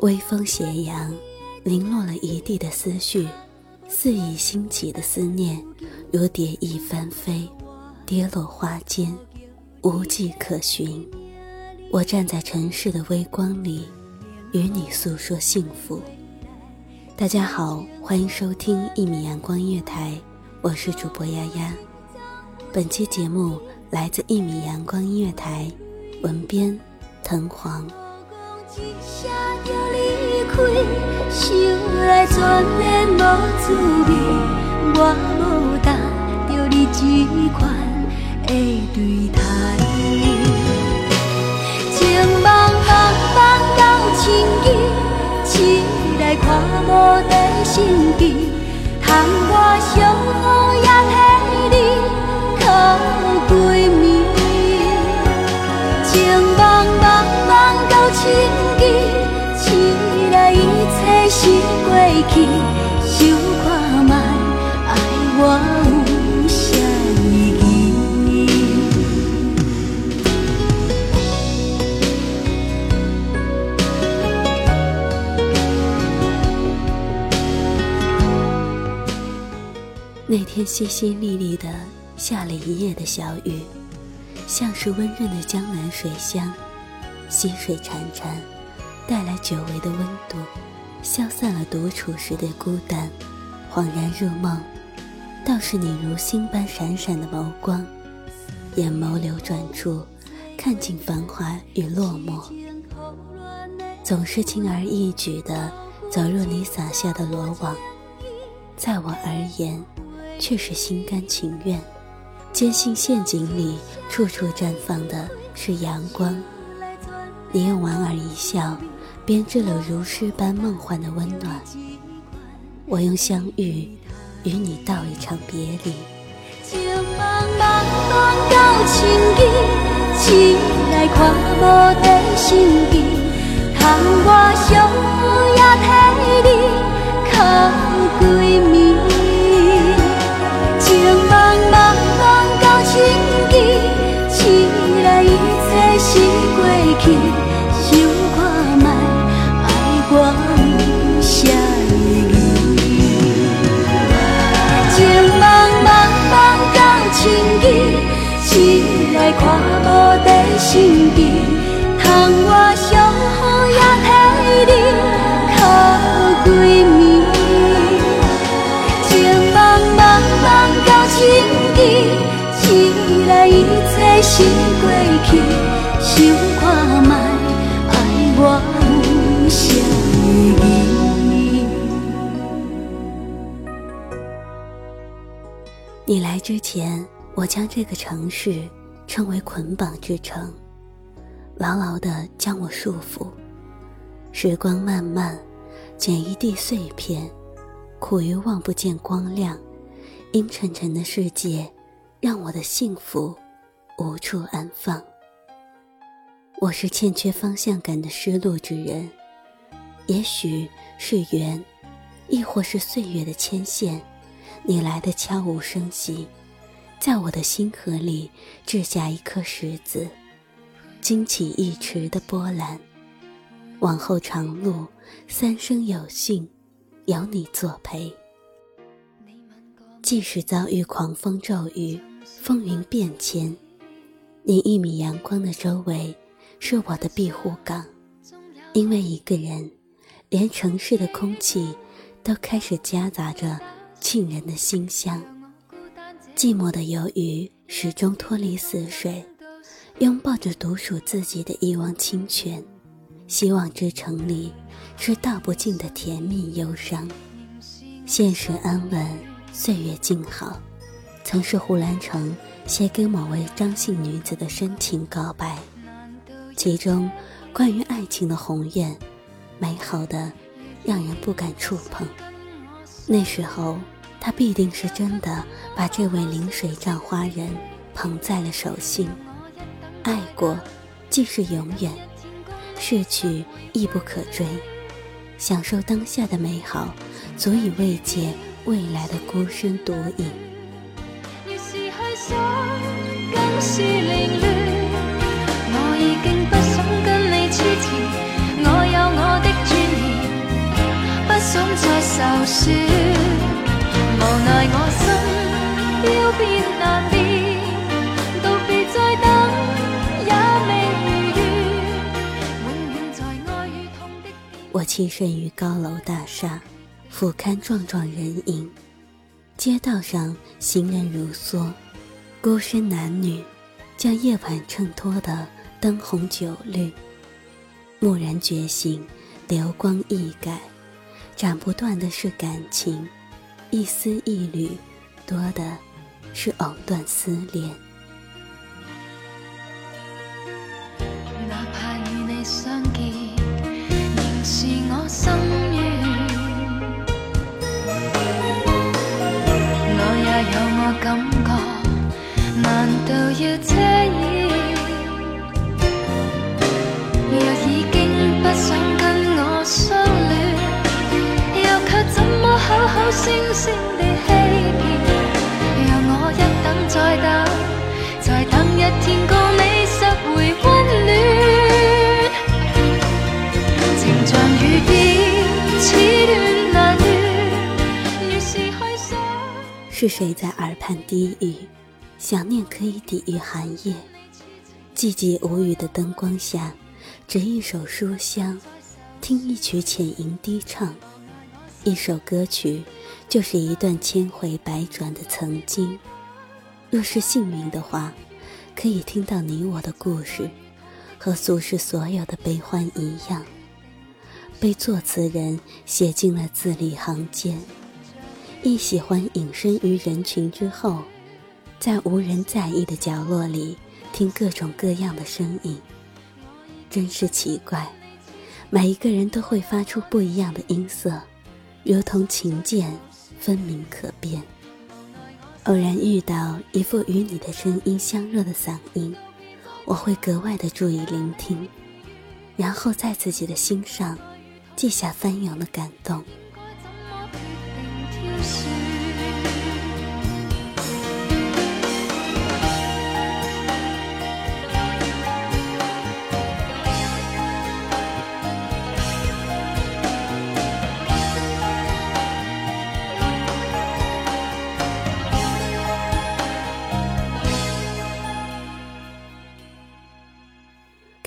微风斜阳，零落了一地的思绪，肆意兴起的思念，如蝶翼翻飞，跌落花间，无迹可寻。我站在城市的微光里，与你诉说幸福。大家好，欢迎收听一米阳光音乐台，我是主播丫丫。本期节目来自一米阳光音乐台，文编藤黄。一声就离开，想来全然无滋味。我无答着你这款的对待，情茫茫茫到千里，起来看无地心机，通我相好那天淅淅沥沥的下了一夜的小雨，像是温润的江南水乡，溪水潺潺，带来久违的温度，消散了独处时的孤单。恍然入梦，倒是你如星般闪闪的眸光，眼眸流转处，看尽繁华与落寞。总是轻而易举地走入你撒下的罗网，在我而言，却是心甘情愿。坚信陷阱里处处绽放的是阳光。你用莞尔一笑，编织了如诗般梦幻的温暖。我用相遇，与你道一场别离。情茫茫茫到千里，醒来看无地心机，通我上好也替你靠闺蜜。情茫茫茫到千里，醒来一切是过去，你来之前，我将这个城市称为捆绑之城，牢牢地将我束缚。时光漫漫，捡一地碎片，苦于望不见光亮。阴沉沉的世界，让我的幸福无处安放。我是欠缺方向感的失落之人，也许是缘，亦或是岁月的牵线。你来的悄无声息，在我的心河里掷下一颗石子，惊起一池的波澜。往后长路，三生有幸，有你作陪。即使遭遇狂风骤雨、风云变迁，你一米阳光的周围，是我的庇护港。因为一个人，连城市的空气，都开始夹杂着。沁人的馨香，寂寞的游鱼始终脱离死水，拥抱着独属自己的一汪清泉。希望之城里是道不尽的甜蜜忧伤。现实安稳，岁月静好，曾是胡兰成写给某位张姓女子的深情告白，其中关于爱情的宏愿，美好的让人不敢触碰。那时候，他必定是真的把这位临水葬花人捧在了手心。爱过，即是永远；逝去，亦不可追。享受当下的美好，足以慰藉未来的孤身独影。我已经不在受损，无奈我心要变难辨，道别再等也未如愿，永远在爱与痛的。我栖身于高楼大厦，俯瞰幢幢人影，街道上行人如梭，孤身男女将夜晚衬托的灯红酒绿，蓦然觉醒，流光溢改。斩不断的是感情。一丝一缕，多的是藕断丝连。哪怕与你相见，仍是我心愿。我也有我感觉，难道要星星的欺骗让我一等再等再等一天共你拾回温暖情像雨点似断难断愈是去想是谁在耳畔低语想念可以抵御寒夜。寂静无语的灯光下枕一首书香听一曲浅吟低唱。一首歌曲，就是一段千回百转的曾经。若是幸运的话，可以听到你我的故事，和俗世所有的悲欢一样，被作词人写进了字里行间。亦喜欢隐身于人群之后，在无人在意的角落里听各种各样的声音。真是奇怪，每一个人都会发出不一样的音色，如同琴键，分明可辨。偶然遇到一副与你的声音相若的嗓音，我会格外的注意聆听，然后在自己的心上记下翻涌的感动。